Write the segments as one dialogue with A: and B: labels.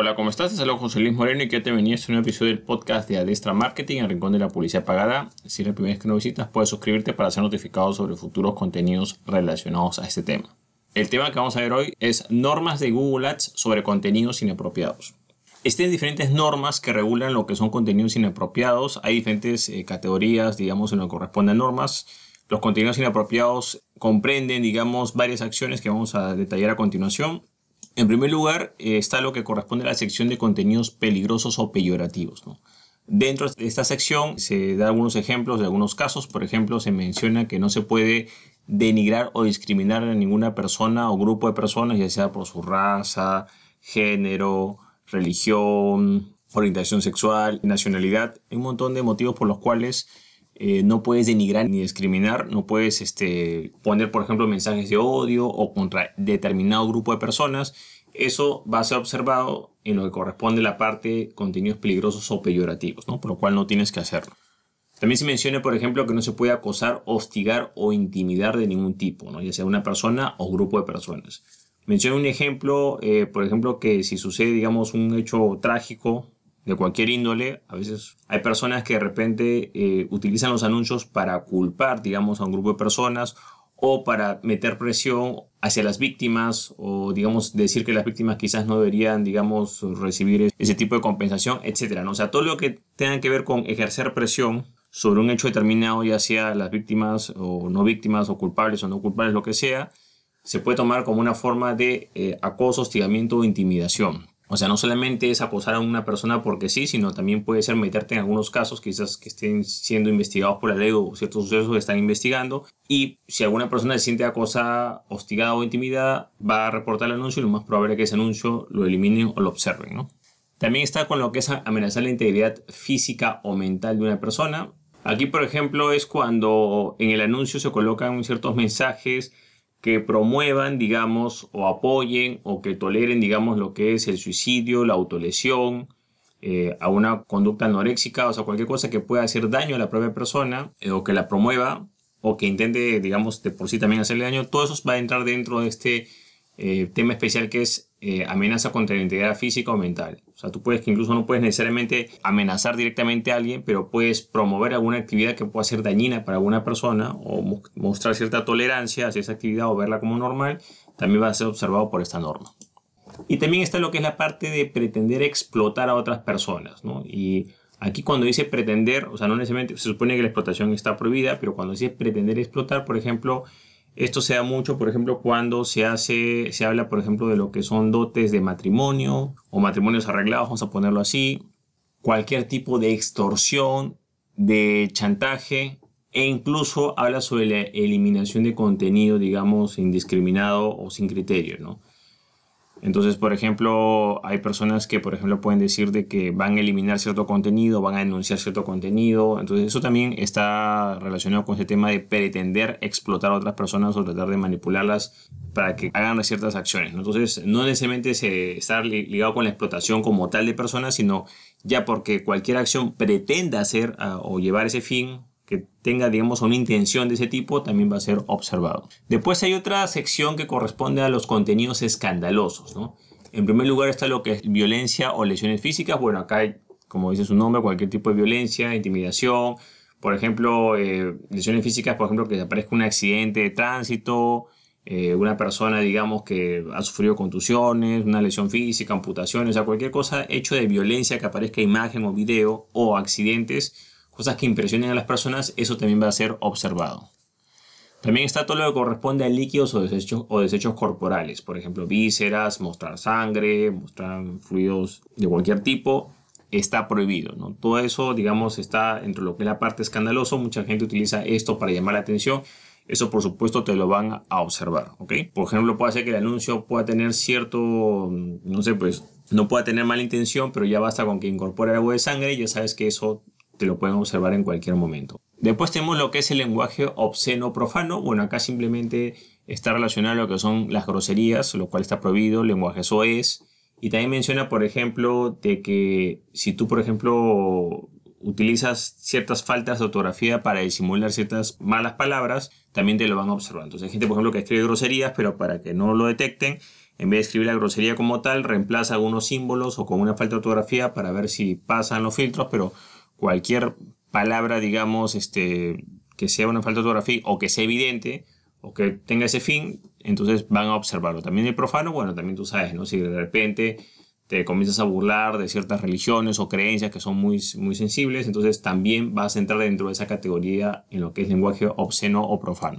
A: Hola, ¿cómo estás? Te saludo José Luis Moreno y que te venía este nuevo episodio del podcast de Adestra Marketing, el rincón de la publicidad pagada. Si es la primera vez que nos visitas, puedes suscribirte para ser notificado sobre futuros contenidos relacionados a este tema. El tema que vamos a ver hoy es normas de Google Ads sobre contenidos inapropiados. Existen diferentes normas que regulan lo que son contenidos inapropiados. Hay diferentes eh, categorías, digamos, en lo que corresponden a normas. Los contenidos inapropiados comprenden, digamos, varias acciones que vamos a detallar a continuación. En primer lugar, eh, está lo que corresponde a la sección de contenidos peligrosos o peyorativos. Dentro de esta sección se da algunos ejemplos de algunos casos. Por ejemplo, se menciona que no se puede denigrar o discriminar a ninguna persona o grupo de personas, ya sea por su raza, género, religión, orientación sexual, nacionalidad. Hay un montón de motivos por los cuales eh, no puedes denigrar ni discriminar, no puedes este, poner, por ejemplo, mensajes de odio o contra determinado grupo de personas. Eso va a ser observado en lo que corresponde a la parte contenidos peligrosos o peyorativos, ¿no? por lo cual no tienes que hacerlo. También se menciona, por ejemplo, que no se puede acosar, hostigar o intimidar de ningún tipo, ¿no? ya sea una persona o grupo de personas. Menciona un ejemplo, eh, por ejemplo, que si sucede, digamos, un hecho trágico de cualquier índole. A veces hay personas que de repente eh, utilizan los anuncios para culpar, digamos, a un grupo de personas o para meter presión hacia las víctimas o, digamos, decir que las víctimas quizás no deberían, digamos, recibir ese tipo de compensación, etcétera. ¿no? O sea, todo lo que tenga que ver con ejercer presión sobre un hecho determinado, ya sea las víctimas o no víctimas o culpables o no culpables, lo que sea, se puede tomar como una forma de eh, acoso, hostigamiento o intimidación. O sea, no solamente es acosar a una persona porque sí, sino también puede ser meterte en algunos casos quizás que estén siendo investigados por la ley o ciertos sucesos que están investigando. Y si alguna persona se siente acosada, hostigada o intimidada, va a reportar el anuncio y lo más probable es que ese anuncio lo eliminen o lo observen. También está con lo que es amenazar la integridad física o mental de una persona. Aquí, por ejemplo, es cuando en el anuncio se colocan ciertos mensajes que promuevan, digamos, o apoyen o que toleren, digamos, lo que es el suicidio, la autolesión, eh, a una conducta anoréxica, o sea, cualquier cosa que pueda hacer daño a la propia persona eh, o que la promueva o que intente, digamos, de por sí también hacerle daño, todo eso va a entrar dentro de este eh, tema especial que es eh, amenaza contra la integridad física o mental. O sea, tú puedes que incluso no puedes necesariamente amenazar directamente a alguien, pero puedes promover alguna actividad que pueda ser dañina para alguna persona o mostrar cierta tolerancia hacia esa actividad o verla como normal, también va a ser observado por esta norma. Y también está lo que es la parte de pretender explotar a otras personas, ¿no? Y aquí cuando dice pretender, o sea, no necesariamente se supone que la explotación está prohibida, pero cuando dice pretender explotar, por ejemplo, esto se da mucho, por ejemplo, cuando se hace, se habla, por ejemplo, de lo que son dotes de matrimonio o matrimonios arreglados, vamos a ponerlo así, cualquier tipo de extorsión, de chantaje e incluso habla sobre la eliminación de contenido, digamos, indiscriminado o sin criterio, ¿no? Entonces, por ejemplo, hay personas que, por ejemplo, pueden decir de que van a eliminar cierto contenido, van a denunciar cierto contenido. Entonces, eso también está relacionado con ese tema de pretender explotar a otras personas o tratar de manipularlas para que hagan ciertas acciones. Entonces, no necesariamente se está ligado con la explotación como tal de personas, sino ya porque cualquier acción pretenda hacer ah, o llevar ese fin que tenga, digamos, una intención de ese tipo también va a ser observado. Después hay otra sección que corresponde a los contenidos escandalosos, ¿no? En primer lugar está lo que es violencia o lesiones físicas. Bueno, acá hay, como dice su nombre, cualquier tipo de violencia, intimidación. Por ejemplo, eh, lesiones físicas, por ejemplo, que aparezca un accidente de tránsito, eh, una persona, digamos, que ha sufrido contusiones, una lesión física, amputaciones, o sea, cualquier cosa hecho de violencia que aparezca imagen o video o accidentes cosas que impresionen a las personas, eso también va a ser observado. También está todo lo que corresponde a líquidos o desechos, o desechos corporales, por ejemplo, vísceras, mostrar sangre, mostrar fluidos de cualquier tipo, está prohibido. ¿no? Todo eso, digamos, está entre lo que es la parte escandalosa. Mucha gente utiliza esto para llamar la atención. Eso, por supuesto, te lo van a observar. ¿ok? Por ejemplo, puede ser que el anuncio pueda tener cierto, no sé, pues no pueda tener mala intención, pero ya basta con que incorpore algo de sangre ya sabes que eso te lo pueden observar en cualquier momento. Después tenemos lo que es el lenguaje obsceno profano. Bueno, acá simplemente está relacionado a lo que son las groserías, lo cual está prohibido, lenguaje soez. Y también menciona, por ejemplo, de que si tú, por ejemplo, utilizas ciertas faltas de ortografía para disimular ciertas malas palabras, también te lo van a observar. Entonces hay gente, por ejemplo, que escribe groserías, pero para que no lo detecten, en vez de escribir la grosería como tal, reemplaza algunos símbolos o con una falta de ortografía para ver si pasan los filtros, pero cualquier palabra, digamos, este, que sea una falta de ortografía o que sea evidente o que tenga ese fin, entonces van a observarlo. También el profano, bueno, también tú sabes, ¿no? Si de repente te comienzas a burlar de ciertas religiones o creencias que son muy, muy sensibles, entonces también vas a entrar dentro de esa categoría en lo que es lenguaje obsceno o profano.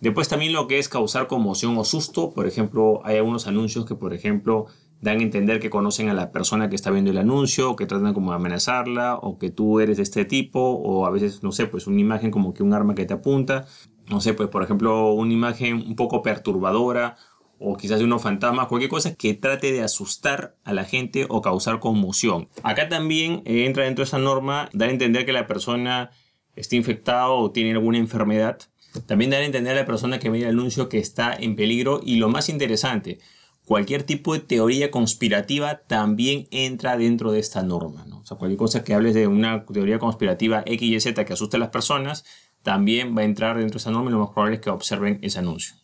A: Después también lo que es causar conmoción o susto, por ejemplo, hay algunos anuncios que, por ejemplo, dan a entender que conocen a la persona que está viendo el anuncio, o que tratan como de amenazarla, o que tú eres de este tipo, o a veces, no sé, pues una imagen como que un arma que te apunta, no sé, pues por ejemplo, una imagen un poco perturbadora, o quizás de unos fantasmas, cualquier cosa que trate de asustar a la gente o causar conmoción. Acá también entra dentro de esa norma dar a entender que la persona está infectada o tiene alguna enfermedad. También dar a entender a la persona que ve el anuncio que está en peligro. Y lo más interesante, cualquier tipo de teoría conspirativa también entra dentro de esta norma. ¿no? O sea, cualquier cosa que hables de una teoría conspirativa X y Z que asuste a las personas, también va a entrar dentro de esa norma y lo más probable es que observen ese anuncio.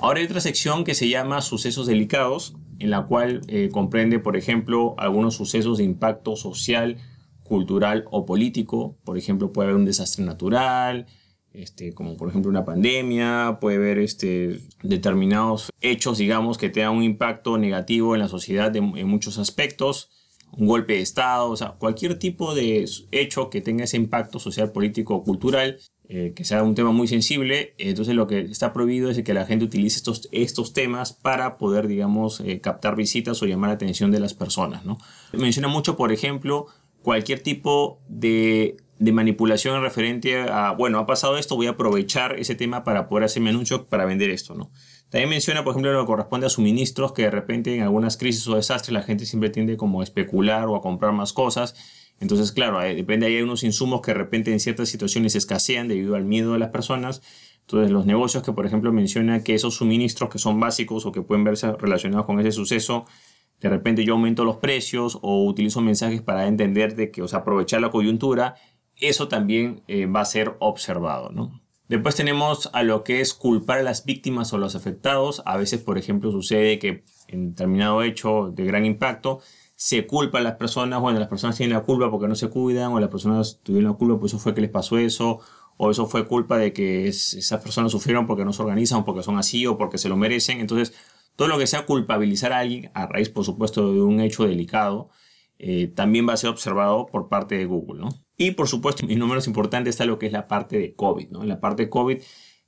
A: Ahora hay otra sección que se llama sucesos delicados, en la cual eh, comprende, por ejemplo, algunos sucesos de impacto social, cultural o político. Por ejemplo, puede haber un desastre natural, este, como por ejemplo una pandemia, puede haber este, determinados hechos, digamos, que tengan un impacto negativo en la sociedad en muchos aspectos, un golpe de Estado, o sea, cualquier tipo de hecho que tenga ese impacto social, político o cultural, eh, que sea un tema muy sensible, entonces lo que está prohibido es que la gente utilice estos, estos temas para poder, digamos, eh, captar visitas o llamar la atención de las personas, ¿no? Menciona mucho, por ejemplo, cualquier tipo de de manipulación referente a, bueno, ha pasado esto, voy a aprovechar ese tema para poder hacerme anuncio para vender esto, ¿no? También menciona, por ejemplo, lo que corresponde a suministros, que de repente en algunas crisis o desastres la gente siempre tiende como a especular o a comprar más cosas. Entonces, claro, depende, hay unos insumos que de repente en ciertas situaciones escasean debido al miedo de las personas. Entonces, los negocios que, por ejemplo, menciona que esos suministros que son básicos o que pueden verse relacionados con ese suceso, de repente yo aumento los precios o utilizo mensajes para entender de que, o sea, aprovechar la coyuntura eso también eh, va a ser observado. ¿no? Después tenemos a lo que es culpar a las víctimas o los afectados. A veces, por ejemplo, sucede que en determinado hecho de gran impacto se culpa a las personas, bueno, las personas tienen la culpa porque no se cuidan, o las personas tuvieron la culpa, pues eso fue que les pasó eso, o eso fue culpa de que esas personas sufrieron porque no se organizan, porque son así, o porque se lo merecen. Entonces, todo lo que sea culpabilizar a alguien, a raíz, por supuesto, de un hecho delicado, eh, también va a ser observado por parte de Google, ¿no? Y por supuesto, y no menos importante, está lo que es la parte de COVID. ¿no? La parte de COVID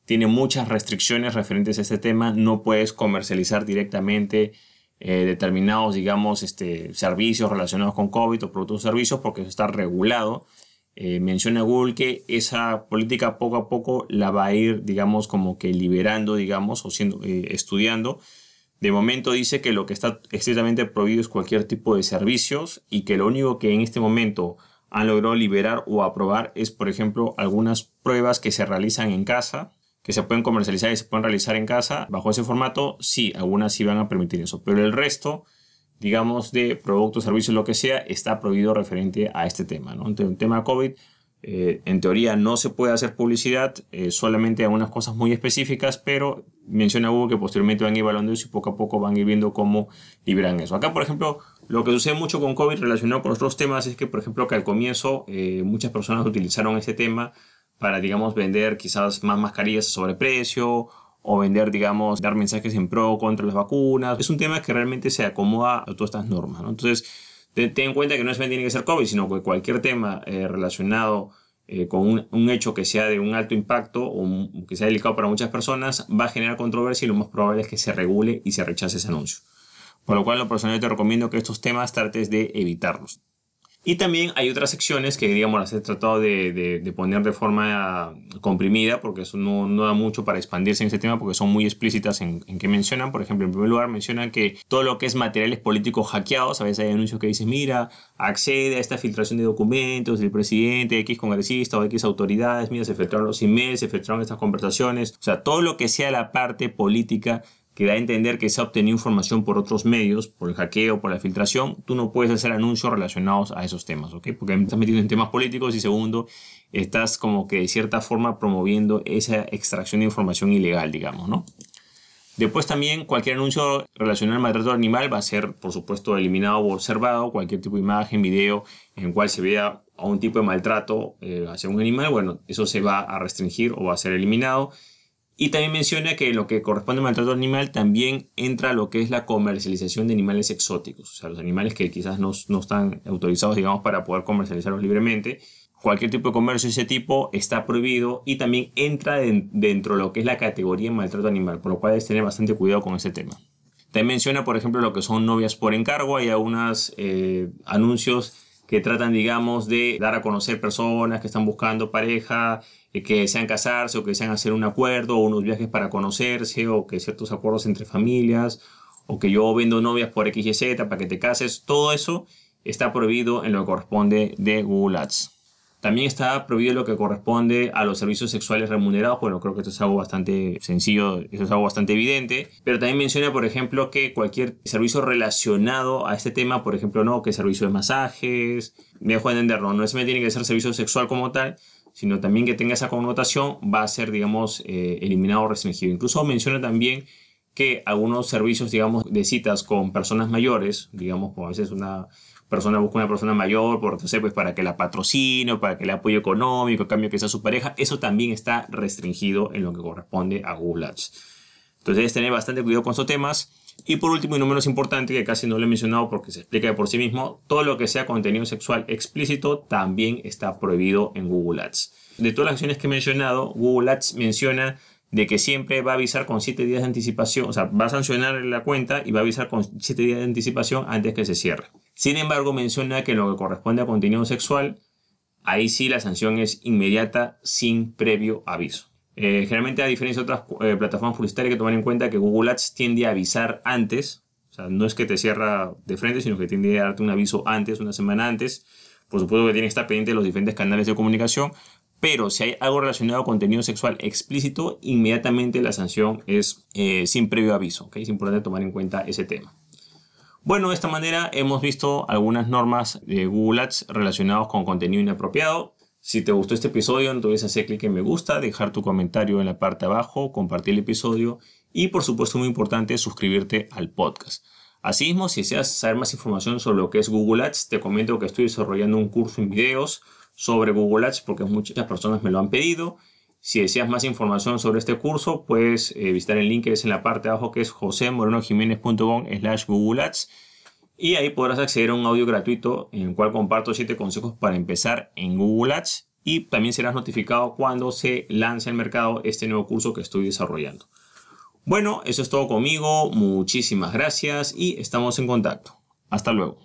A: tiene muchas restricciones referentes a este tema. No puedes comercializar directamente eh, determinados, digamos, este, servicios relacionados con COVID o productos o servicios porque eso está regulado. Eh, menciona Google que esa política poco a poco la va a ir, digamos, como que liberando, digamos, o siendo, eh, estudiando. De momento dice que lo que está estrictamente prohibido es cualquier tipo de servicios y que lo único que en este momento han logrado liberar o aprobar es, por ejemplo, algunas pruebas que se realizan en casa, que se pueden comercializar y se pueden realizar en casa. Bajo ese formato, sí, algunas sí van a permitir eso, pero el resto, digamos, de productos, servicios, lo que sea, está prohibido referente a este tema. ¿no? Entonces, el tema COVID, eh, en teoría no se puede hacer publicidad, eh, solamente a unas cosas muy específicas, pero menciona Google que posteriormente van a ir evaluando eso y poco a poco van a ir viendo cómo liberan eso. Acá, por ejemplo, lo que sucede mucho con COVID relacionado con otros temas es que, por ejemplo, que al comienzo eh, muchas personas utilizaron este tema para, digamos, vender quizás más mascarillas a sobreprecio o vender, digamos, dar mensajes en pro contra las vacunas. Es un tema que realmente se acomoda a todas estas normas, ¿no? Entonces, ten en cuenta que no es tiene que ser COVID, sino que cualquier tema eh, relacionado eh, con un, hecho que sea de un alto impacto o que sea delicado para muchas personas va a generar controversia y lo más probable es que se regule y se rechace ese anuncio. Por lo cual, lo personal te recomiendo que estos temas trates de evitarlos. Y también hay otras secciones que, digamos, las he tratado de, de, poner de forma comprimida, porque eso no, no, da mucho para expandirse en ese tema, porque son muy explícitas en, en qué mencionan. Por ejemplo, en primer lugar, mencionan que todo lo que es materiales políticos hackeados, a veces hay anuncios que dicen, mira, accede a esta filtración de documentos del presidente, X congresista o X autoridades, mira, se filtraron los emails, se filtraron estas conversaciones. O sea, todo lo que sea la parte política que da a entender que se ha obtenido información por otros medios, por el hackeo, por la filtración, tú no puedes hacer anuncios relacionados a esos temas, ¿ok? Porque estás metido en temas políticos y segundo, estás como que de cierta forma promoviendo esa extracción de información ilegal, digamos, ¿no? Después también cualquier anuncio relacionado al maltrato animal va a ser, por supuesto, eliminado o observado. Cualquier tipo de imagen, video en el cual se vea a un tipo de maltrato eh, hacia un animal, bueno, eso se va a restringir o va a ser eliminado. Y también menciona que lo que corresponde al maltrato animal también entra lo que es la comercialización de animales exóticos, o sea, los animales que quizás no, no están autorizados, digamos, para poder comercializarlos libremente cualquier tipo de comercio de ese tipo está prohibido y también entra dentro de lo que es la categoría de maltrato animal, por lo cual debes tener bastante cuidado con ese tema. También menciona, por ejemplo, lo que son novias por encargo. Hay algunos eh, anuncios que tratan, digamos, de dar a conocer personas que están buscando pareja, eh, que desean casarse o que desean hacer un acuerdo o unos viajes para conocerse o que ciertos acuerdos entre familias o que yo vendo novias por X y Z para que te cases. Todo eso está prohibido en lo que corresponde de Google Ads. También está prohibido lo que corresponde a los servicios sexuales remunerados. Bueno, creo que esto es algo bastante sencillo, eso es algo bastante evidente. Pero también menciona, por ejemplo, que cualquier servicio relacionado a este tema, por ejemplo, no, que servicio de masajes, me dejo de entender, no, no me tiene que ser servicio sexual como tal, sino también que tenga esa connotación, va a ser, digamos, eh, eliminado o restringido. Incluso menciona también que algunos servicios, digamos, de citas con personas mayores, digamos, como a veces una persona busca una persona mayor, por, sé, pues para que la patrocine, para que le apoye económico, a cambio que sea su pareja, eso también está restringido en lo que corresponde a Google Ads. Entonces debes tener bastante cuidado con estos temas. Y por último, y no menos importante, que casi no lo he mencionado porque se explica de por sí mismo, todo lo que sea contenido sexual explícito también está prohibido en Google Ads. De todas las acciones que he mencionado, Google Ads menciona de que siempre va a avisar con 7 días de anticipación, o sea, va a sancionar la cuenta y va a avisar con 7 días de anticipación antes que se cierre. Sin embargo, menciona que lo que corresponde a contenido sexual, ahí sí la sanción es inmediata sin previo aviso. Eh, generalmente, a diferencia de otras eh, plataformas publicitarias, hay que tomar en cuenta que Google Ads tiende a avisar antes, o sea, no es que te cierra de frente, sino que tiende a darte un aviso antes, una semana antes. Por supuesto que tiene que estar pendiente de los diferentes canales de comunicación, pero si hay algo relacionado a contenido sexual explícito, inmediatamente la sanción es eh, sin previo aviso. Es importante tomar en cuenta ese tema. Bueno, de esta manera hemos visto algunas normas de Google Ads relacionadas con contenido inapropiado. Si te gustó este episodio, entonces hacer clic en me gusta, dejar tu comentario en la parte de abajo, compartir el episodio y por supuesto muy importante suscribirte al podcast. Asimismo, si deseas saber más información sobre lo que es Google Ads, te comento que estoy desarrollando un curso en videos sobre Google Ads porque muchas personas me lo han pedido. Si deseas más información sobre este curso, puedes eh, visitar el link que es en la parte de abajo que es josemorenojiménez.com slash Google Ads y ahí podrás acceder a un audio gratuito en el cual comparto 7 consejos para empezar en Google Ads y también serás notificado cuando se lance al mercado este nuevo curso que estoy desarrollando. Bueno, eso es todo conmigo, muchísimas gracias y estamos en contacto. Hasta luego.